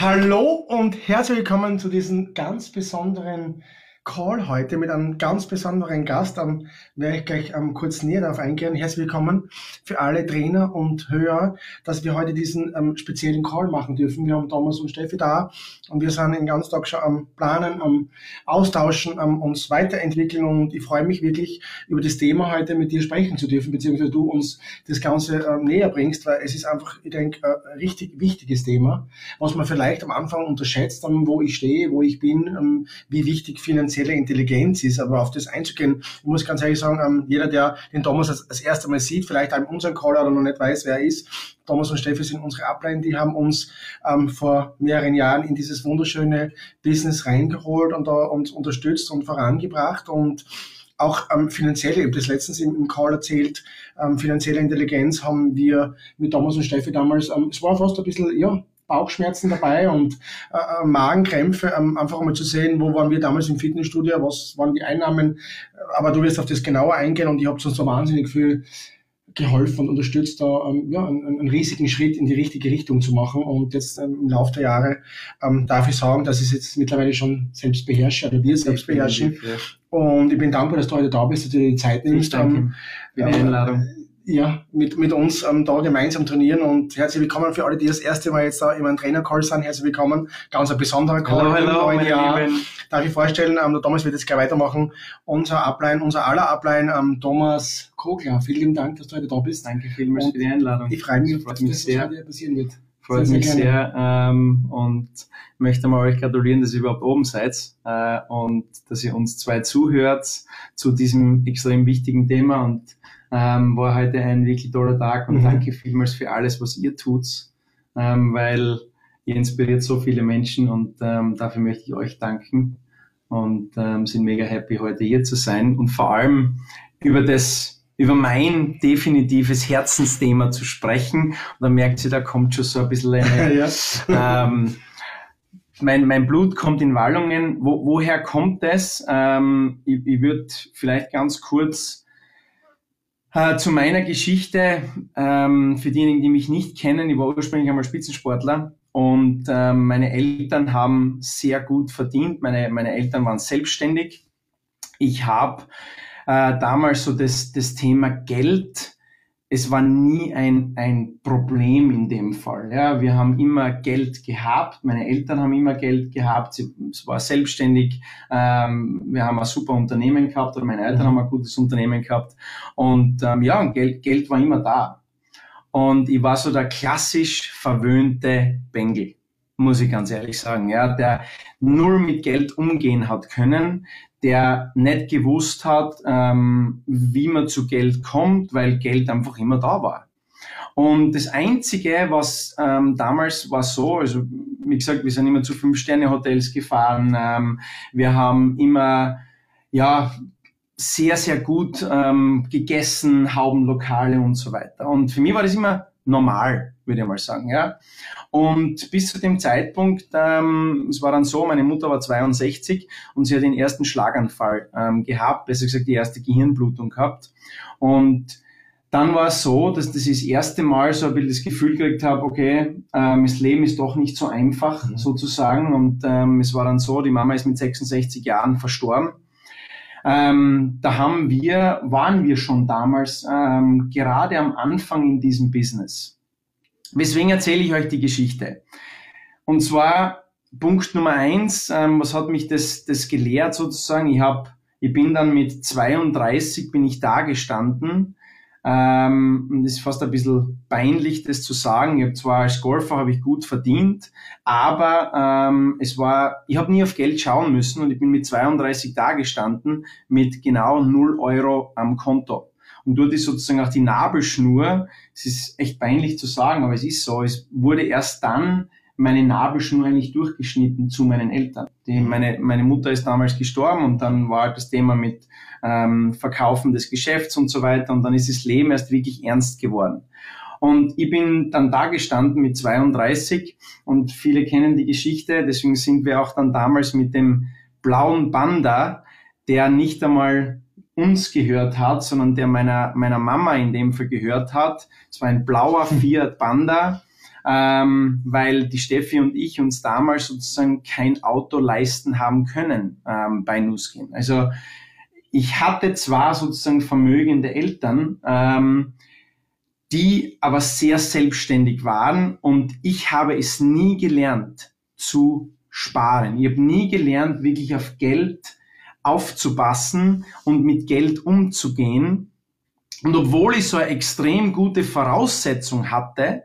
Hallo und herzlich willkommen zu diesem ganz besonderen Call heute mit einem ganz besonderen Gast. Um, werde ich gleich um, kurz näher darauf eingehen. Herzlich willkommen für alle Trainer und Hörer, dass wir heute diesen um, speziellen Call machen dürfen. Wir haben Thomas und Steffi da und wir sind den ganzen Tag schon am Planen, am Austauschen, am uns weiterentwickeln und ich freue mich wirklich über das Thema heute mit dir sprechen zu dürfen, beziehungsweise du uns das Ganze näher bringst, weil es ist einfach, ich denke, ein richtig wichtiges Thema, was man vielleicht am Anfang unterschätzt, wo ich stehe, wo ich bin, wie wichtig finanziell finanzielle Intelligenz ist, aber auf das einzugehen, ich muss ganz ehrlich sagen, ähm, jeder, der den Thomas als, als erste Mal sieht, vielleicht auch in unserem Call oder noch nicht weiß, wer er ist, Thomas und Steffi sind unsere Upline, die haben uns ähm, vor mehreren Jahren in dieses wunderschöne Business reingeholt und da uns unterstützt und vorangebracht und auch ähm, finanzielle, ich habe das letztens im, im Call erzählt, ähm, finanzielle Intelligenz haben wir mit Thomas und Steffi damals, ähm, es war fast ein bisschen, ja, Bauchschmerzen dabei und äh, äh, Magenkrämpfe, ähm, einfach mal zu sehen, wo waren wir damals im Fitnessstudio, was waren die Einnahmen. Aber du wirst auf das genauer eingehen und ich habe uns so wahnsinnig viel geholfen und unterstützt, da ähm, ja, einen, einen, riesigen Schritt in die richtige Richtung zu machen. Und jetzt ähm, im Laufe der Jahre ähm, darf ich sagen, dass ich es jetzt mittlerweile schon selbst beherrsche oder wir selbst beherrschen. Ja. Und ich bin dankbar, dass du heute da bist, dass du dir die Zeit nimmst. Ich danke ähm, für die Einladung ja, mit, mit uns ähm, da gemeinsam trainieren und herzlich willkommen für alle, die das erste Mal jetzt da in meinem Trainer-Call sind. Herzlich willkommen. Ganz ein besonderer Call hallo, hallo, im neuen Jahr. Lieben. Darf ich vorstellen, ähm, der Thomas wird jetzt gleich weitermachen. Unser Upline, unser aller Upline, ähm, Thomas Kogler. Vielen lieben Dank, dass du heute da bist. Danke vielmals und für die Einladung. Ich freue mich, freut mich dass sehr. das heute passieren wird. Freut sehr, mich sehr, sehr ähm, und möchte mal euch gratulieren, dass ihr überhaupt oben seid äh, und dass ihr uns zwei zuhört zu diesem extrem wichtigen Thema und ähm, war heute ein wirklich toller Tag und mhm. danke vielmals für alles, was ihr tut, ähm, weil ihr inspiriert so viele Menschen und ähm, dafür möchte ich euch danken und ähm, sind mega happy, heute hier zu sein und vor allem über das über mein definitives Herzensthema zu sprechen. Und dann merkt sie, da kommt schon so ein bisschen eine, ja. ähm, mein, mein Blut kommt in Wallungen. Wo, woher kommt das? Ähm, ich ich würde vielleicht ganz kurz äh, zu meiner Geschichte, ähm, für diejenigen, die mich nicht kennen, ich war ursprünglich einmal Spitzensportler und ähm, meine Eltern haben sehr gut verdient. Meine, meine Eltern waren selbstständig. Ich habe äh, damals so das, das Thema Geld es war nie ein, ein Problem in dem Fall. Ja, wir haben immer Geld gehabt, meine Eltern haben immer Geld gehabt, sie, es war selbstständig, ähm, wir haben ein super Unternehmen gehabt oder meine Eltern haben ein gutes Unternehmen gehabt und ähm, ja, Geld, Geld war immer da. Und ich war so der klassisch verwöhnte Bengel, muss ich ganz ehrlich sagen, ja, der null mit Geld umgehen hat können, der nicht gewusst hat, ähm, wie man zu Geld kommt, weil Geld einfach immer da war. Und das Einzige, was ähm, damals war so, also wie gesagt, wir sind immer zu Fünf-Sterne-Hotels gefahren, ähm, wir haben immer, ja, sehr, sehr gut ähm, gegessen, Haubenlokale und so weiter. Und für mich war das immer normal, würde ich mal sagen. Ja. Und bis zu dem Zeitpunkt, ähm, es war dann so, meine Mutter war 62 und sie hat den ersten Schlaganfall ähm, gehabt, besser gesagt die erste Gehirnblutung gehabt. Und dann war es so, dass das das erste Mal so ein bisschen das Gefühl gekriegt habe, okay, ähm, das Leben ist doch nicht so einfach mhm. sozusagen. Und ähm, es war dann so, die Mama ist mit 66 Jahren verstorben. Ähm, da haben wir, waren wir schon damals ähm, gerade am Anfang in diesem Business. Weswegen erzähle ich euch die Geschichte? Und zwar Punkt Nummer eins, ähm, was hat mich das, das gelehrt sozusagen? Ich habe, ich bin dann mit 32 bin ich da gestanden ähm, es ist fast ein bisschen peinlich, das zu sagen. Ich habe zwar als Golfer habe ich gut verdient, aber ähm, es war, ich habe nie auf Geld schauen müssen und ich bin mit 32 da gestanden mit genau 0 Euro am Konto. Und dort ist sozusagen auch die Nabelschnur, es ist echt peinlich zu sagen, aber es ist so, es wurde erst dann meine Nabelschnur eigentlich durchgeschnitten zu meinen Eltern. Die, meine, meine Mutter ist damals gestorben und dann war halt das Thema mit ähm, Verkaufen des Geschäfts und so weiter und dann ist das Leben erst wirklich ernst geworden. Und ich bin dann da gestanden mit 32 und viele kennen die Geschichte, deswegen sind wir auch dann damals mit dem blauen Panda, der nicht einmal uns gehört hat, sondern der meiner, meiner Mama in dem Fall gehört hat. Es war ein blauer Fiat Panda ähm, weil die Steffi und ich uns damals sozusagen kein Auto leisten haben können ähm, bei Nuskin. Also ich hatte zwar sozusagen vermögende Eltern, ähm, die aber sehr selbstständig waren und ich habe es nie gelernt zu sparen. Ich habe nie gelernt, wirklich auf Geld aufzupassen und mit Geld umzugehen. Und obwohl ich so eine extrem gute Voraussetzung hatte,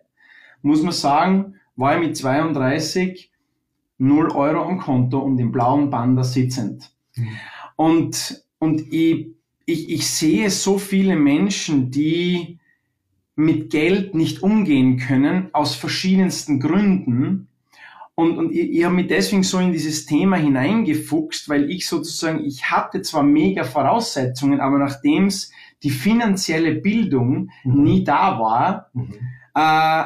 muss man sagen, war ich mit 32 0 Euro am Konto und im blauen Band sitzend. Mhm. Und, und ich, ich, ich sehe so viele Menschen, die mit Geld nicht umgehen können, aus verschiedensten Gründen. Und, und ich, ich habe mich deswegen so in dieses Thema hineingefuchst, weil ich sozusagen, ich hatte zwar mega Voraussetzungen, aber nachdem es die finanzielle Bildung mhm. nie da war, mhm. äh,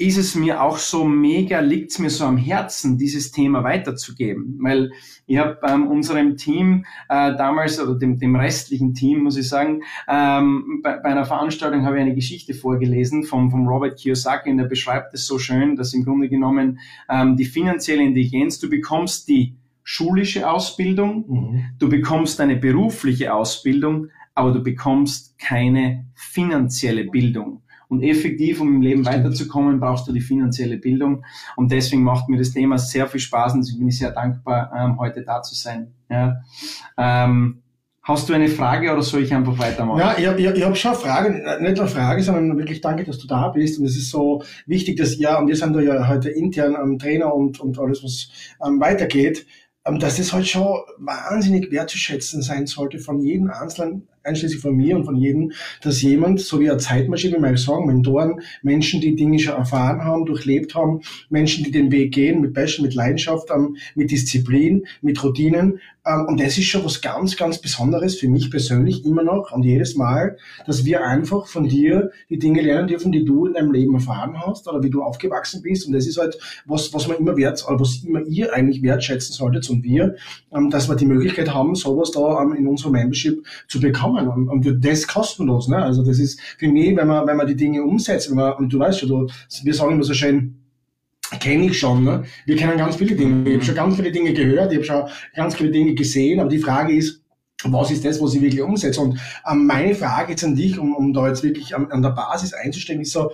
ist es mir auch so mega, liegt es mir so am Herzen, dieses Thema weiterzugeben. Weil ich habe ähm, unserem Team äh, damals, oder dem, dem restlichen Team, muss ich sagen, ähm, bei, bei einer Veranstaltung habe ich eine Geschichte vorgelesen vom, vom Robert Kiyosaki und er beschreibt es so schön, dass im Grunde genommen ähm, die finanzielle Intelligenz, du bekommst die schulische Ausbildung, mhm. du bekommst eine berufliche Ausbildung, aber du bekommst keine finanzielle Bildung. Und effektiv, um im Leben weiterzukommen, brauchst du die finanzielle Bildung. Und deswegen macht mir das Thema sehr viel Spaß und ich bin sehr dankbar, ähm, heute da zu sein. Ja. Ähm, hast du eine Frage oder soll ich einfach weitermachen? Ja, ich habe ich, ich hab schon eine Frage, nicht nur eine Frage, sondern wirklich danke, dass du da bist. Und es ist so wichtig, dass ja, und wir sind da ja heute intern am Trainer und, und alles, was ähm, weitergeht, ähm, dass es halt schon wahnsinnig wertzuschätzen sein sollte von jedem Einzelnen, einschließlich von mir und von jedem, dass jemand, so wie eine Zeitmaschine, wir sagen, Mentoren, Menschen, die Dinge schon erfahren haben, durchlebt haben, Menschen, die den Weg gehen, mit Passion, mit Leidenschaft, ähm, mit Disziplin, mit Routinen. Ähm, und das ist schon was ganz, ganz Besonderes für mich persönlich immer noch und jedes Mal, dass wir einfach von dir die Dinge lernen dürfen, die du in deinem Leben erfahren hast oder wie du aufgewachsen bist. Und das ist halt was, was man immer wert, was immer ihr eigentlich wertschätzen solltet und wir, ähm, dass wir die Möglichkeit haben, sowas da in unserem Membership zu bekommen bekommen und, und das kostenlos. Ne? Also das ist für mich, wenn man, wenn man die Dinge umsetzt, wenn man, und du weißt schon, du, wir sagen immer so schön, kenne ich schon. Ne? Wir kennen ganz viele Dinge. Ich habe schon ganz viele Dinge gehört, ich habe schon ganz viele Dinge gesehen, aber die Frage ist, was ist das, was ich wirklich umsetze? Und ähm, meine Frage jetzt an dich, um, um da jetzt wirklich an, an der Basis einzustellen, ist so,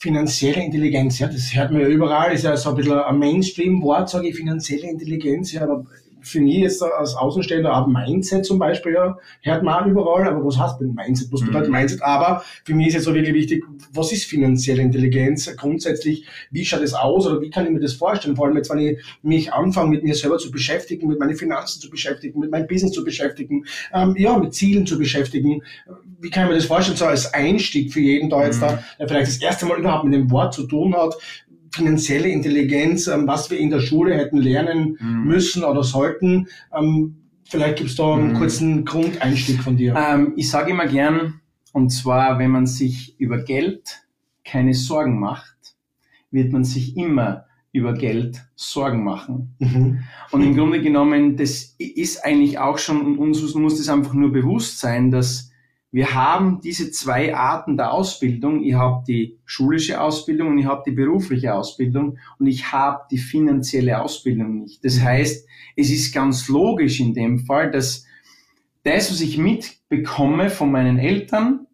finanzielle Intelligenz, ja, das hört man ja überall, ist ja so ein bisschen ein Mainstream-Wort, sage ich, finanzielle Intelligenz, ja, aber für mich ist als Außenstehender auch Mindset zum Beispiel, ja, hört man auch überall, aber was heißt denn Mindset? Was bedeutet mhm. Mindset? Aber für mich ist jetzt so wirklich wichtig, was ist finanzielle Intelligenz grundsätzlich? Wie schaut es aus oder wie kann ich mir das vorstellen? Vor allem jetzt, wenn ich mich anfange, mit mir selber zu beschäftigen, mit meinen Finanzen zu beschäftigen, mit meinem Business zu beschäftigen, ähm, ja, mit Zielen zu beschäftigen. Wie kann ich mir das vorstellen, so als Einstieg für jeden da jetzt mhm. da, der vielleicht das erste Mal überhaupt mit dem Wort zu tun hat, finanzielle Intelligenz, ähm, was wir in der Schule hätten lernen mhm. müssen oder sollten. Ähm, vielleicht gibt es da einen mhm. kurzen Grundeinstieg von dir. Ähm, ich sage immer gern, und zwar, wenn man sich über Geld keine Sorgen macht, wird man sich immer über Geld Sorgen machen. Mhm. Und im Grunde genommen, das ist eigentlich auch schon, und uns muss das einfach nur bewusst sein, dass wir haben diese zwei Arten der Ausbildung. Ich habe die schulische Ausbildung und ich habe die berufliche Ausbildung und ich habe die finanzielle Ausbildung nicht. Das heißt, es ist ganz logisch in dem Fall, dass das, was ich mitbekomme von meinen Eltern,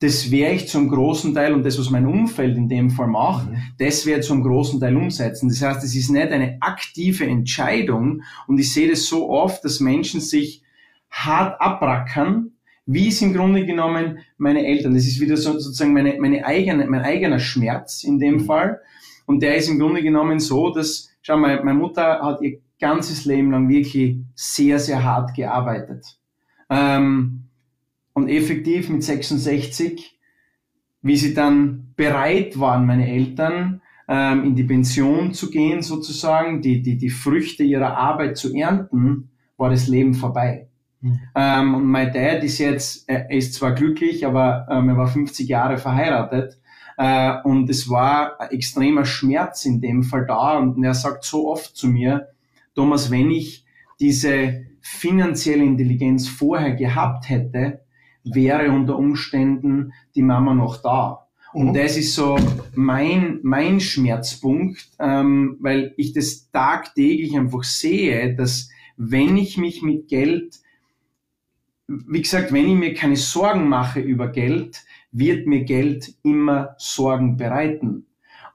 das werde ich zum großen Teil und das, was mein Umfeld in dem Fall macht, mhm. das werde ich zum großen Teil umsetzen. Das heißt, es ist nicht eine aktive Entscheidung und ich sehe das so oft, dass Menschen sich hart abrackern, wie ist im Grunde genommen meine Eltern. Das ist wieder so, sozusagen meine, meine eigene, mein eigener Schmerz in dem mhm. Fall. Und der ist im Grunde genommen so, dass, schau mal, meine Mutter hat ihr ganzes Leben lang wirklich sehr, sehr hart gearbeitet. Ähm, und effektiv mit 66, wie sie dann bereit waren, meine Eltern, ähm, in die Pension zu gehen, sozusagen, die, die, die Früchte ihrer Arbeit zu ernten, war das Leben vorbei. Mhm. Ähm, und mein Dad ist jetzt, er ist zwar glücklich, aber ähm, er war 50 Jahre verheiratet. Äh, und es war ein extremer Schmerz in dem Fall da. Und er sagt so oft zu mir, Thomas, wenn ich diese finanzielle Intelligenz vorher gehabt hätte, wäre unter Umständen die Mama noch da. Und mhm. das ist so mein, mein Schmerzpunkt, ähm, weil ich das tagtäglich einfach sehe, dass wenn ich mich mit Geld, wie gesagt, wenn ich mir keine Sorgen mache über Geld, wird mir Geld immer Sorgen bereiten.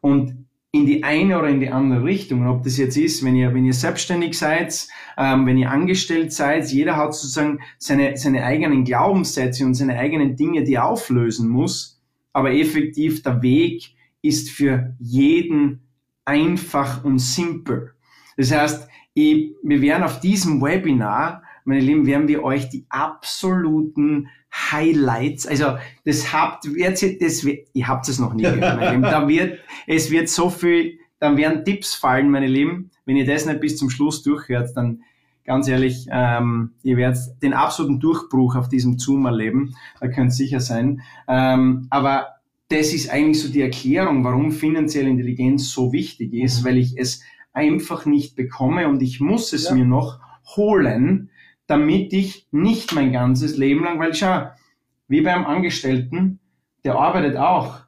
Und in die eine oder in die andere Richtung. Und ob das jetzt ist, wenn ihr, wenn ihr selbstständig seid, ähm, wenn ihr angestellt seid, jeder hat sozusagen seine, seine eigenen Glaubenssätze und seine eigenen Dinge, die er auflösen muss. Aber effektiv der Weg ist für jeden einfach und simpel. Das heißt, ich, wir werden auf diesem Webinar, meine Lieben, werden wir euch die absoluten Highlights, also das habt, das, das, ihr habt es noch nie gehört, meine Lieben. Da wird, es wird so viel, dann werden Tipps fallen, meine Lieben. Wenn ihr das nicht bis zum Schluss durchhört, dann ganz ehrlich, ähm, ihr werdet den absoluten Durchbruch auf diesem Zoom erleben. Da könnt sicher sein. Ähm, aber das ist eigentlich so die Erklärung, warum finanzielle Intelligenz so wichtig ist, mhm. weil ich es einfach nicht bekomme und ich muss es ja. mir noch holen, damit ich nicht mein ganzes Leben lang, weil schau, wie beim Angestellten, der arbeitet auch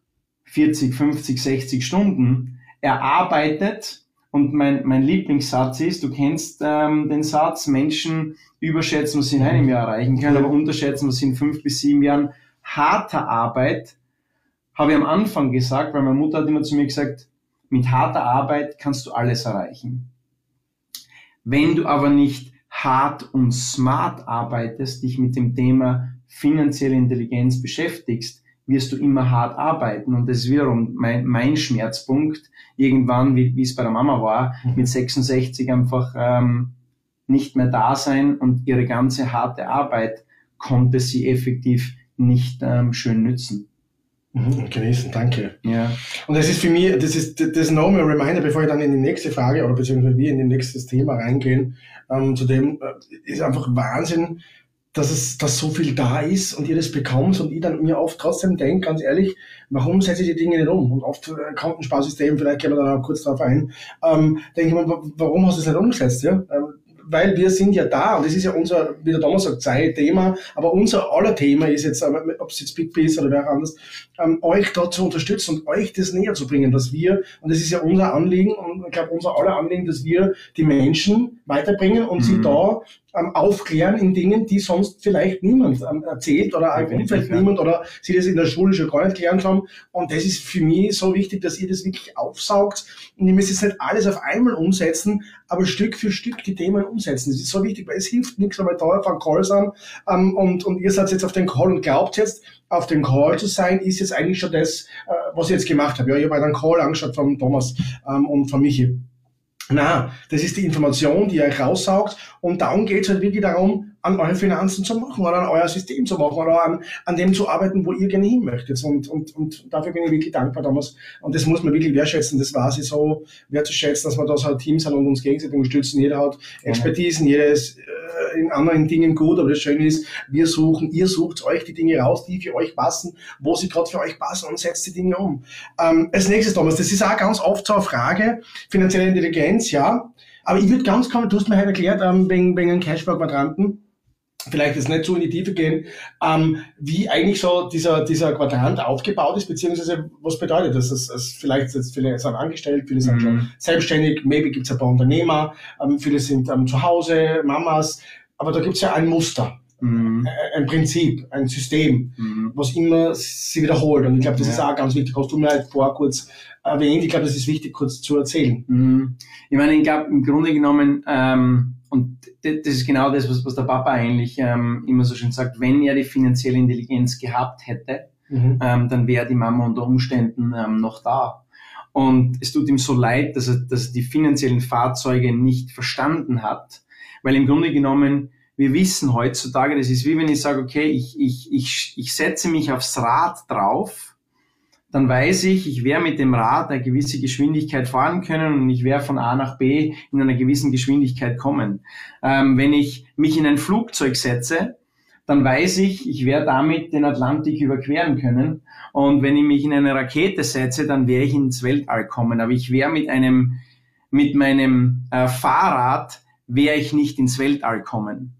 40, 50, 60 Stunden. Er arbeitet und mein, mein Lieblingssatz ist, du kennst ähm, den Satz, Menschen überschätzen, was sie in einem Jahr erreichen können, aber unterschätzen, was sie in fünf bis sieben Jahren harter Arbeit, habe ich am Anfang gesagt, weil meine Mutter hat immer zu mir gesagt, mit harter Arbeit kannst du alles erreichen. Wenn du aber nicht hart und smart arbeitest, dich mit dem Thema finanzielle Intelligenz beschäftigst, wirst du immer hart arbeiten. Und das ist wiederum mein, mein Schmerzpunkt, irgendwann, wie, wie es bei der Mama war, mhm. mit 66 einfach ähm, nicht mehr da sein und ihre ganze harte Arbeit konnte sie effektiv nicht ähm, schön nützen. Mhm, genießen, danke. Ja. Und das ist für mich, das ist das nochmal Reminder, bevor ich dann in die nächste Frage oder beziehungsweise wir in die nächste Thema reingehen, ähm, zu dem äh, ist einfach Wahnsinn, dass es, dass so viel da ist und ihr das bekommt und ich dann mir oft trotzdem denke, ganz ehrlich, warum setze ich die Dinge nicht um? Und oft äh, Kontensparsystem, vielleicht gehen wir da auch kurz drauf ein, ähm, denke ich mir, warum hast du es nicht umgesetzt, ja? Ähm, weil wir sind ja da und das ist ja unser, wie der Thomas sagt, Zeit-Thema, aber unser aller Thema ist jetzt, ob es jetzt Big ist oder wer auch anders, ähm, euch da zu unterstützen und euch das näher zu bringen, dass wir, und das ist ja unser Anliegen und ich glaube unser aller Anliegen, dass wir die Menschen weiterbringen und mhm. sie da ähm, aufklären in Dingen, die sonst vielleicht niemand ähm, erzählt oder im Umfeld niemand oder sie das in der Schule schon gar nicht gelernt haben. Und das ist für mich so wichtig, dass ihr das wirklich aufsaugt. Und ihr müsst jetzt nicht alles auf einmal umsetzen, aber Stück für Stück die Themen umsetzen. Das ist so wichtig, weil es hilft nichts, wir da von Calls an ähm, und, und ihr seid jetzt auf den Call und glaubt jetzt, auf den Call zu sein, ist jetzt eigentlich schon das, äh, was ich jetzt gemacht habe. Ja, ich habe einen Call angeschaut von Thomas ähm, und von Michi. Na, das ist die Information, die ihr euch raussaugt. Und darum geht es halt wirklich darum, an eure Finanzen zu machen oder an euer System zu machen oder an, an dem zu arbeiten, wo ihr gerne hin möchtet. Und, und, und dafür bin ich wirklich dankbar damals. Und das muss man wirklich wertschätzen. Das war sie so wertzuschätzen, dass wir da so ein Team sind und uns gegenseitig unterstützen. Jeder hat Expertisen, jeder ist äh, in anderen Dingen gut, aber das Schöne ist, wir suchen, ihr sucht euch die Dinge raus, die für euch passen, wo sie gerade für euch passen und setzt die Dinge um. Ähm, als nächstes, Thomas, das ist auch ganz oft so eine Frage, finanzielle Intelligenz, ja. Aber ich würde ganz kommen, du hast mir halt erklärt, ähm, wegen, wegen einem Cashflow-Quadranten vielleicht jetzt nicht so in die Tiefe gehen, ähm, wie eigentlich so dieser, dieser Quadrant aufgebaut ist, beziehungsweise was bedeutet das? das, das vielleicht jetzt viele sind angestellt, viele sind mhm. schon selbstständig, maybe gibt es ein paar Unternehmer, ähm, viele sind ähm, zu Hause, Mamas, aber da gibt es ja ein Muster. Mhm. Ein Prinzip, ein System, mhm. was immer sie wiederholt. Und ich glaube, das ja. ist auch ganz wichtig. Hast du mir halt vor kurz erwähnt. Ich glaube, das ist wichtig, kurz zu erzählen. Mhm. Ich meine, ich glaube, im Grunde genommen, ähm, und das ist genau das, was, was der Papa eigentlich ähm, immer so schön sagt, wenn er die finanzielle Intelligenz gehabt hätte, mhm. ähm, dann wäre die Mama unter Umständen ähm, noch da. Und es tut ihm so leid, dass er, dass er die finanziellen Fahrzeuge nicht verstanden hat, weil im Grunde genommen, wir wissen heutzutage, das ist wie wenn ich sage, okay, ich, ich, ich, ich setze mich aufs Rad drauf, dann weiß ich, ich werde mit dem Rad eine gewisse Geschwindigkeit fahren können und ich werde von A nach B in einer gewissen Geschwindigkeit kommen. Ähm, wenn ich mich in ein Flugzeug setze, dann weiß ich, ich werde damit den Atlantik überqueren können. Und wenn ich mich in eine Rakete setze, dann werde ich ins Weltall kommen. Aber ich werde mit einem, mit meinem äh, Fahrrad, werde ich nicht ins Weltall kommen.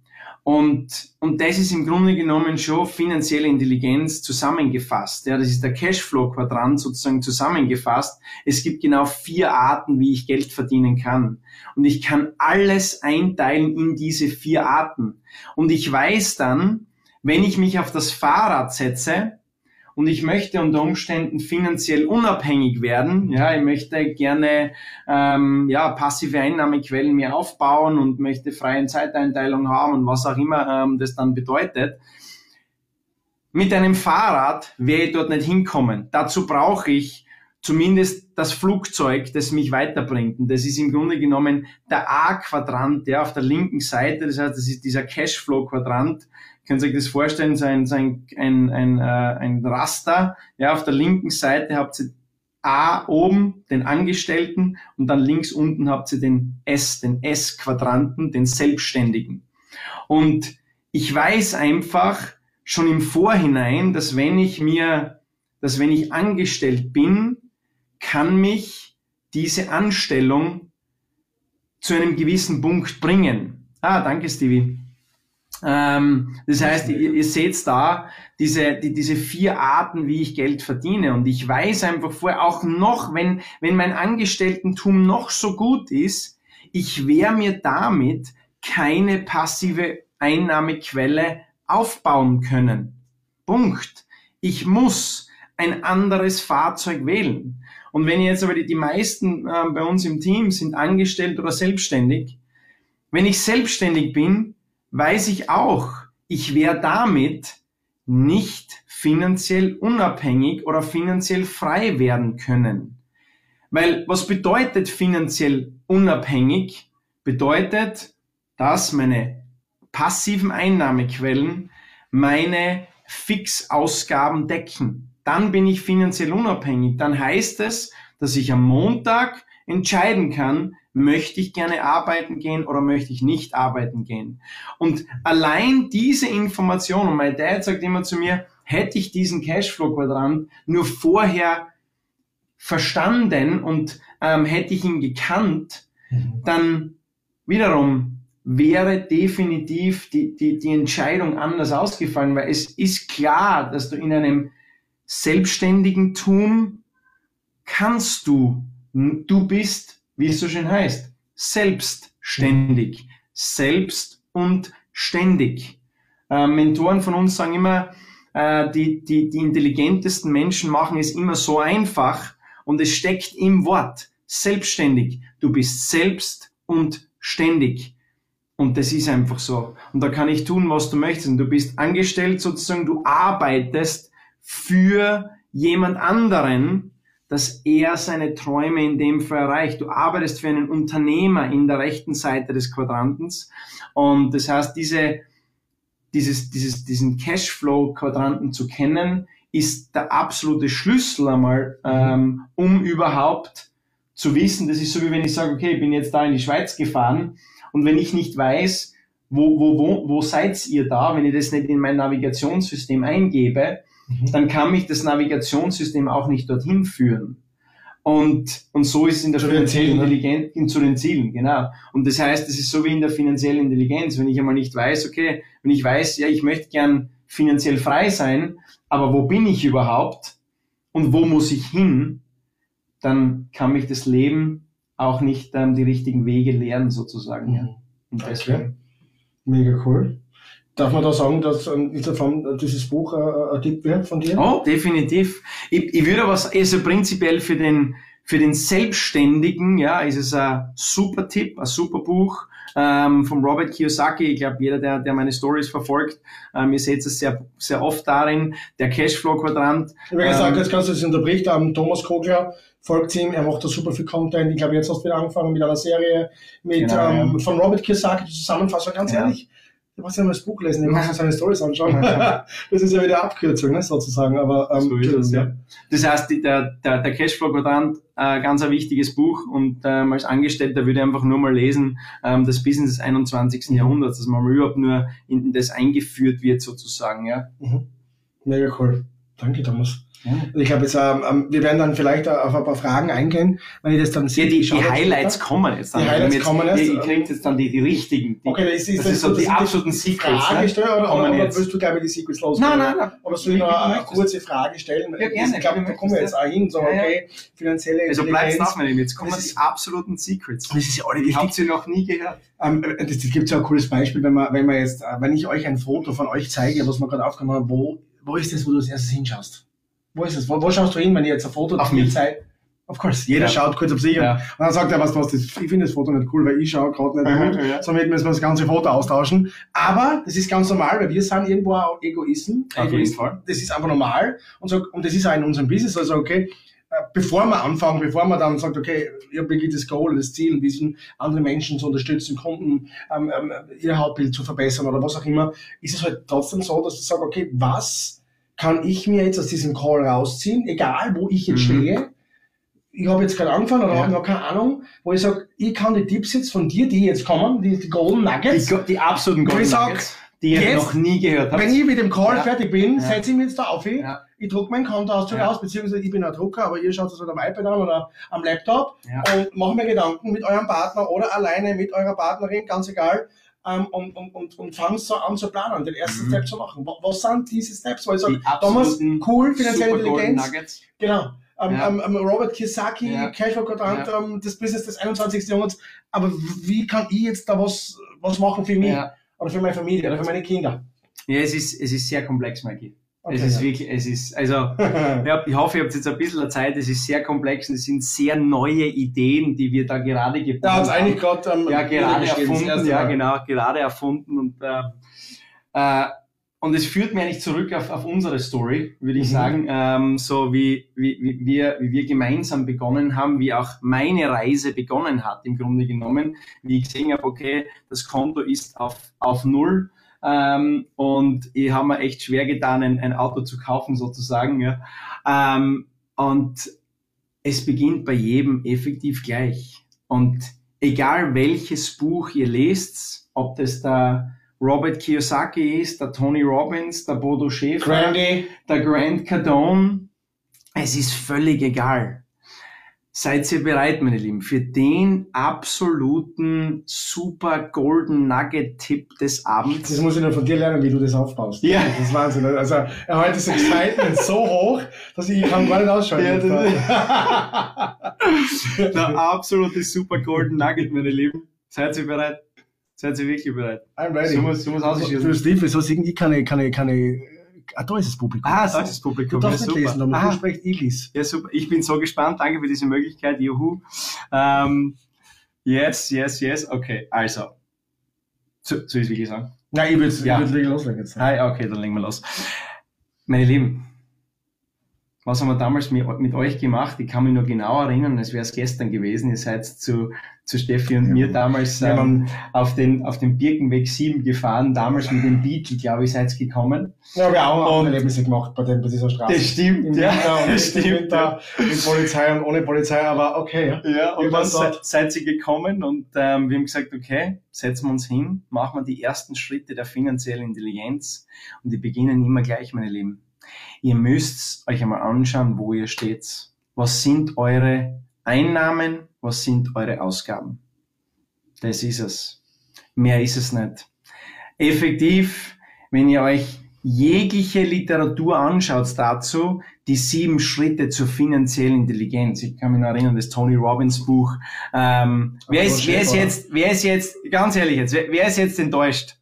Und, und das ist im Grunde genommen schon finanzielle Intelligenz zusammengefasst. Ja, das ist der Cashflow-Quadrant sozusagen zusammengefasst. Es gibt genau vier Arten, wie ich Geld verdienen kann. Und ich kann alles einteilen in diese vier Arten. Und ich weiß dann, wenn ich mich auf das Fahrrad setze, und ich möchte unter Umständen finanziell unabhängig werden. Ja, ich möchte gerne ähm, ja, passive Einnahmequellen mir aufbauen und möchte freie Zeiteinteilung haben und was auch immer ähm, das dann bedeutet. Mit einem Fahrrad werde ich dort nicht hinkommen. Dazu brauche ich zumindest das Flugzeug, das mich weiterbringt. Und das ist im Grunde genommen der A-Quadrant, der auf der linken Seite, das heißt, das ist dieser Cashflow-Quadrant, können Sie sich das vorstellen, so ein, so ein, ein, ein, äh, ein Raster. Ja, auf der linken Seite habt ihr A oben, den Angestellten, und dann links unten habt ihr den S, den S-Quadranten, den Selbstständigen. Und ich weiß einfach schon im Vorhinein, dass wenn ich mir, dass wenn ich angestellt bin, kann mich diese Anstellung zu einem gewissen Punkt bringen. Ah, danke, Stevie. Ähm, das heißt, ihr, ihr seht da diese, die, diese vier Arten, wie ich Geld verdiene. Und ich weiß einfach vorher auch noch, wenn, wenn mein Angestelltentum noch so gut ist, ich werde mir damit keine passive Einnahmequelle aufbauen können. Punkt. Ich muss ein anderes Fahrzeug wählen. Und wenn jetzt aber die, die meisten äh, bei uns im Team sind angestellt oder selbstständig, wenn ich selbstständig bin, weiß ich auch, ich wäre damit nicht finanziell unabhängig oder finanziell frei werden können. Weil was bedeutet finanziell unabhängig? Bedeutet, dass meine passiven Einnahmequellen meine Fixausgaben decken. Dann bin ich finanziell unabhängig. Dann heißt es, dass ich am Montag entscheiden kann, möchte ich gerne arbeiten gehen oder möchte ich nicht arbeiten gehen. Und allein diese Information, und mein Dad sagt immer zu mir, hätte ich diesen Cashflow-Quadrant nur vorher verstanden und ähm, hätte ich ihn gekannt, mhm. dann wiederum wäre definitiv die, die, die Entscheidung anders ausgefallen, weil es ist klar, dass du in einem selbstständigen Tum kannst du, du bist wie es so schön heißt, selbstständig, selbst und ständig. Äh, Mentoren von uns sagen immer, äh, die, die, die intelligentesten Menschen machen es immer so einfach und es steckt im Wort selbstständig. Du bist selbst und ständig. Und das ist einfach so. Und da kann ich tun, was du möchtest. Und du bist angestellt sozusagen, du arbeitest für jemand anderen, dass er seine Träume in dem Fall erreicht. Du arbeitest für einen Unternehmer in der rechten Seite des Quadrantens. Und das heißt, diese, dieses, dieses, diesen Cashflow-Quadranten zu kennen, ist der absolute Schlüssel einmal, ähm, um überhaupt zu wissen, das ist so wie wenn ich sage, okay, ich bin jetzt da in die Schweiz gefahren und wenn ich nicht weiß, wo, wo, wo, wo seid ihr da, wenn ich das nicht in mein Navigationssystem eingebe, Mhm. dann kann mich das Navigationssystem auch nicht dorthin führen. Und, und so ist es in der finanziellen? Intelligenz ne? zu den Zielen, genau. Und das heißt, es ist so wie in der finanziellen Intelligenz, wenn ich einmal nicht weiß, okay, wenn ich weiß, ja, ich möchte gern finanziell frei sein, aber wo bin ich überhaupt und wo muss ich hin, dann kann mich das Leben auch nicht ähm, die richtigen Wege lehren, sozusagen. Mhm. Und deswegen. Okay. Mega cool. Darf man da sagen, dass in dieser Form dieses Buch äh, ein Tipp wird von dir? Oh, definitiv. Ich, ich würde was, also prinzipiell für den, für den Selbstständigen, ja, ist es ein super Tipp, ein super Buch ähm, von Robert Kiyosaki. Ich glaube, jeder, der, der meine Stories verfolgt, ähm, ihr seht es sehr, sehr oft darin, der Cashflow-Quadrant. Wie gesagt, ähm, jetzt kannst du es unterbricht haben, Thomas Kogler folgt ihm, er macht da super viel Content. Ich glaube, jetzt hast du wieder angefangen mit einer Serie mit, genau, ähm, ja. von Robert Kiyosaki, die Zusammenfassung, ganz ja. ehrlich Du musst ja mal das Buch lesen, du musst seine Stories anschauen. das ist ja wieder Abkürzung, ne, sozusagen. Aber, ähm, so ist es, ja. Das heißt, der, der, der Cashflow-Quadrant, äh, ganz ein wichtiges Buch und ähm, als Angestellter würde ich einfach nur mal lesen, ähm, das Business des 21. Jahrhunderts, dass man überhaupt nur in das eingeführt wird, sozusagen, ja. Mhm. Mega cool. Danke, Thomas. Ja. Ich glaube, jetzt, ähm, wir werden dann vielleicht auf ein paar Fragen eingehen, wenn ich das dann sehe. Ja, die, die Highlights später. kommen jetzt dann. Die Highlights jetzt, kommen jetzt. Ihr kriegt jetzt dann die, die richtigen. Die, okay, das ist, das, das ist so die absoluten Secrets. Frage ne? stellen, oder, oder, oder willst du gleich mit die Secrets los? Nein, nein, nein. Oder soll ich noch eine kurze Frage stellen? Ja, gerne. Ich glaube, da kommen wir jetzt auch hin, so, okay, finanzielle Also bleib's nach, Lieben. Jetzt kommen die absoluten Secrets. Das ist ja alle wichtig. Habt ihr noch nie gehört? Ähm, das, das gibt ja ein cooles Beispiel, wenn man, wenn man jetzt, äh, wenn ich euch ein Foto von euch zeige, was wir gerade aufgenommen haben, wo, wo ist das, wo du als erstes hinschaust? Wo ist es? Wo, wo, schaust du hin, wenn ihr jetzt ein Foto auf mich zeigt? Of course, jeder ja. schaut kurz auf sich ja. und dann sagt er, was, was, das, ich finde das Foto nicht cool, weil ich schaue gerade nicht mhm, gut, ja. sondern müssen wir das ganze Foto austauschen. Aber das ist ganz normal, weil wir sind irgendwo auch Egoisten. Fall. Das ist einfach normal und, so, und das ist auch in unserem Business, also okay, äh, bevor wir anfangen, bevor man dann sagt, okay, habe wirklich das Goal, das Ziel, wissen, andere Menschen zu unterstützen, Kunden, ähm, ähm, ihr Hauptbild zu verbessern oder was auch immer, ist es halt trotzdem so, dass du sagst, okay, was kann ich mir jetzt aus diesem Call rausziehen, egal wo ich jetzt mhm. stehe. Ich habe jetzt gerade angefangen oder ja. habe noch keine Ahnung, wo ich sage, ich kann die Tipps jetzt von dir, die jetzt kommen, die, die Golden Nuggets, die, die absoluten Golden Nuggets, die ich noch nie gehört habe. Wenn ich mit dem Call ja. fertig bin, ja. setze ich mich jetzt da auf, ich, ja. ich drucke mein Kontoauszug ja. aus, beziehungsweise ich bin ein Drucker, aber ihr schaut es halt am iPad an oder am Laptop und macht mir Gedanken mit eurem Partner oder alleine mit eurer Partnerin, ganz egal, ähm, und, und, und, und fangst so an zu planen, den ersten mhm. Step zu machen. Was sind diese Steps? Weil ich sage, damals cool, finanzielle Intelligenz. Genau. Ähm, ja. ähm, Robert Kiyosaki, ja. Cashflow Quadrant, ja. ähm, das Business des 21. Jahrhunderts. Aber wie kann ich jetzt da was, was machen für mich? Oder für meine Familie oder für meine Kinder? Ja, es ist, es ist sehr komplex, Mikey. Okay, es ist ja. wirklich, es ist, also, ja, ich hoffe, ihr habt jetzt ein bisschen Zeit, es ist sehr komplex und es sind sehr neue Ideen, die wir da gerade geboren da haben. eigentlich gerade, ähm, ja, gerade erfunden, ja, genau, gerade erfunden und, äh, äh, und es führt mir eigentlich zurück auf, auf unsere Story, würde ich mhm. sagen, ähm, so wie, wie, wie, wir, wie wir gemeinsam begonnen haben, wie auch meine Reise begonnen hat, im Grunde genommen, wie ich gesehen habe, okay, das Konto ist auf, auf Null, ähm, und ich habe mir echt schwer getan, ein, ein Auto zu kaufen sozusagen. Ja. Ähm, und es beginnt bei jedem effektiv gleich. Und egal welches Buch ihr lest, ob das der Robert Kiyosaki ist, der Tony Robbins, der Bodo Schäfer, Grandy. der Grant Cardone, es ist völlig egal. Seid ihr bereit, meine Lieben, für den absoluten super Golden Nugget-Tipp des Abends? Das muss ich nur von dir lernen, wie du das aufbaust. Ja. Das ist Wahnsinn. Also, heute ist das Excitement so hoch, dass ich kann gar nicht ausschalten. Ja, Der absolute super Golden Nugget, meine Lieben. Seid ihr bereit? Seid ihr wirklich bereit? I'm ready. Du musst, du musst ausschießen. Du Steve, so singen, ich kann, kann, kann, Ah, da ist das Publikum. Ah, da ist das Publikum. Du darfst ja, nicht lesen, aber ah. du sprichst Ilis. Ja, super. Ich bin so gespannt. Danke für diese Möglichkeit. Juhu. Ähm, yes, yes, yes. Okay, also. So, soll ich es wirklich sagen? Nein, ich würde ja. würd loslegen jetzt. Ah, okay, dann legen wir los. Meine Lieben, was haben wir damals mit, mit euch gemacht? Ich kann mich nur genau erinnern, als wäre es gestern gewesen. Ihr seid zu zu Steffi und ja. mir damals ähm, auf, den, auf den Birkenweg 7 gefahren, damals mit dem Beetle, glaube ich, seid ihr gekommen. Ja, wir haben auch Erlebnisse gemacht bei, dem, bei dieser Straße. Das stimmt, Im ja. Winter das stimmt. Winter, ja. Mit Polizei und ohne Polizei, aber okay. Ja, und dann seid, seid ihr gekommen und ähm, wir haben gesagt, okay, setzen wir uns hin, machen wir die ersten Schritte der finanziellen Intelligenz und die beginnen immer gleich, meine Lieben. Ihr müsst euch einmal anschauen, wo ihr steht. Was sind eure Einnahmen, was sind eure Ausgaben. Das ist es. Mehr ist es nicht. Effektiv, wenn ihr euch jegliche Literatur anschaut dazu, die sieben Schritte zur finanziellen Intelligenz. Ich kann mich noch erinnern, das Tony Robbins Buch. Ähm, wer, ist, wer ist jetzt, wer ist jetzt, ganz ehrlich jetzt, wer, wer ist jetzt enttäuscht?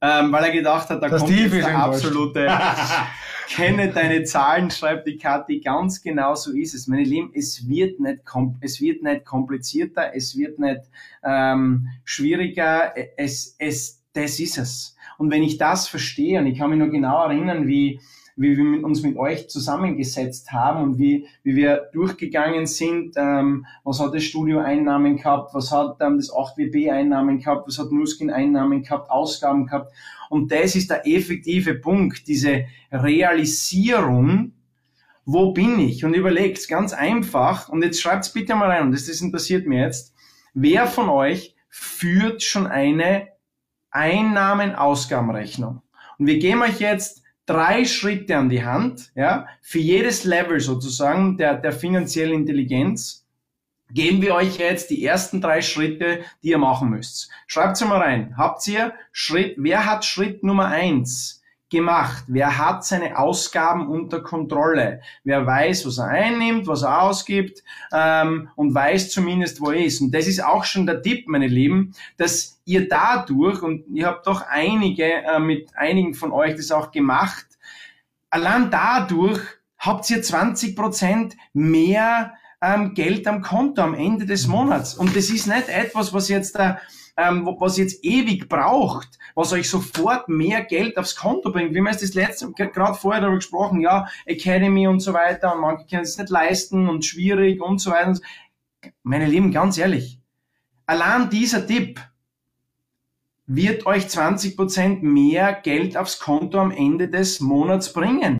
Ähm, weil er gedacht hat, da das kommt jetzt der absolute, kenne deine Zahlen, schreibt die Kathi, ganz genau so ist es. Meine Lieben, es wird nicht, es wird nicht komplizierter, es wird nicht ähm, schwieriger, es, es, das ist es. Und wenn ich das verstehe, und ich kann mich noch genau erinnern, wie, wie wir uns mit euch zusammengesetzt haben und wie, wie wir durchgegangen sind, ähm, was hat das Studio Einnahmen gehabt, was hat ähm, das 8WB Einnahmen gehabt, was hat Nuskin Einnahmen gehabt, Ausgaben gehabt. Und das ist der effektive Punkt, diese Realisierung, wo bin ich? Und überlegt ganz einfach, und jetzt schreibt's bitte mal rein, und das, das interessiert mir jetzt, wer von euch führt schon eine Einnahmen-Ausgabenrechnung? Und wir geben euch jetzt drei Schritte an die Hand, ja, für jedes Level sozusagen der, der finanziellen Intelligenz geben wir euch jetzt die ersten drei Schritte, die ihr machen müsst. Schreibt sie mal rein. Habt ihr Schritt, wer hat Schritt Nummer eins? Gemacht? Wer hat seine Ausgaben unter Kontrolle? Wer weiß, was er einnimmt, was er ausgibt ähm, und weiß zumindest, wo er ist. Und das ist auch schon der Tipp, meine Lieben, dass ihr dadurch, und ihr habt doch einige, äh, mit einigen von euch das auch gemacht, allein dadurch habt ihr 20 Prozent mehr ähm, Geld am Konto am Ende des Monats. Und das ist nicht etwas, was jetzt da ähm, was jetzt ewig braucht, was euch sofort mehr Geld aufs Konto bringt. Wie man es das letzte, gerade vorher darüber gesprochen, ja, Academy und so weiter und manche können es nicht leisten und schwierig und so weiter. Meine Lieben, ganz ehrlich, allein dieser Tipp wird euch 20% mehr Geld aufs Konto am Ende des Monats bringen.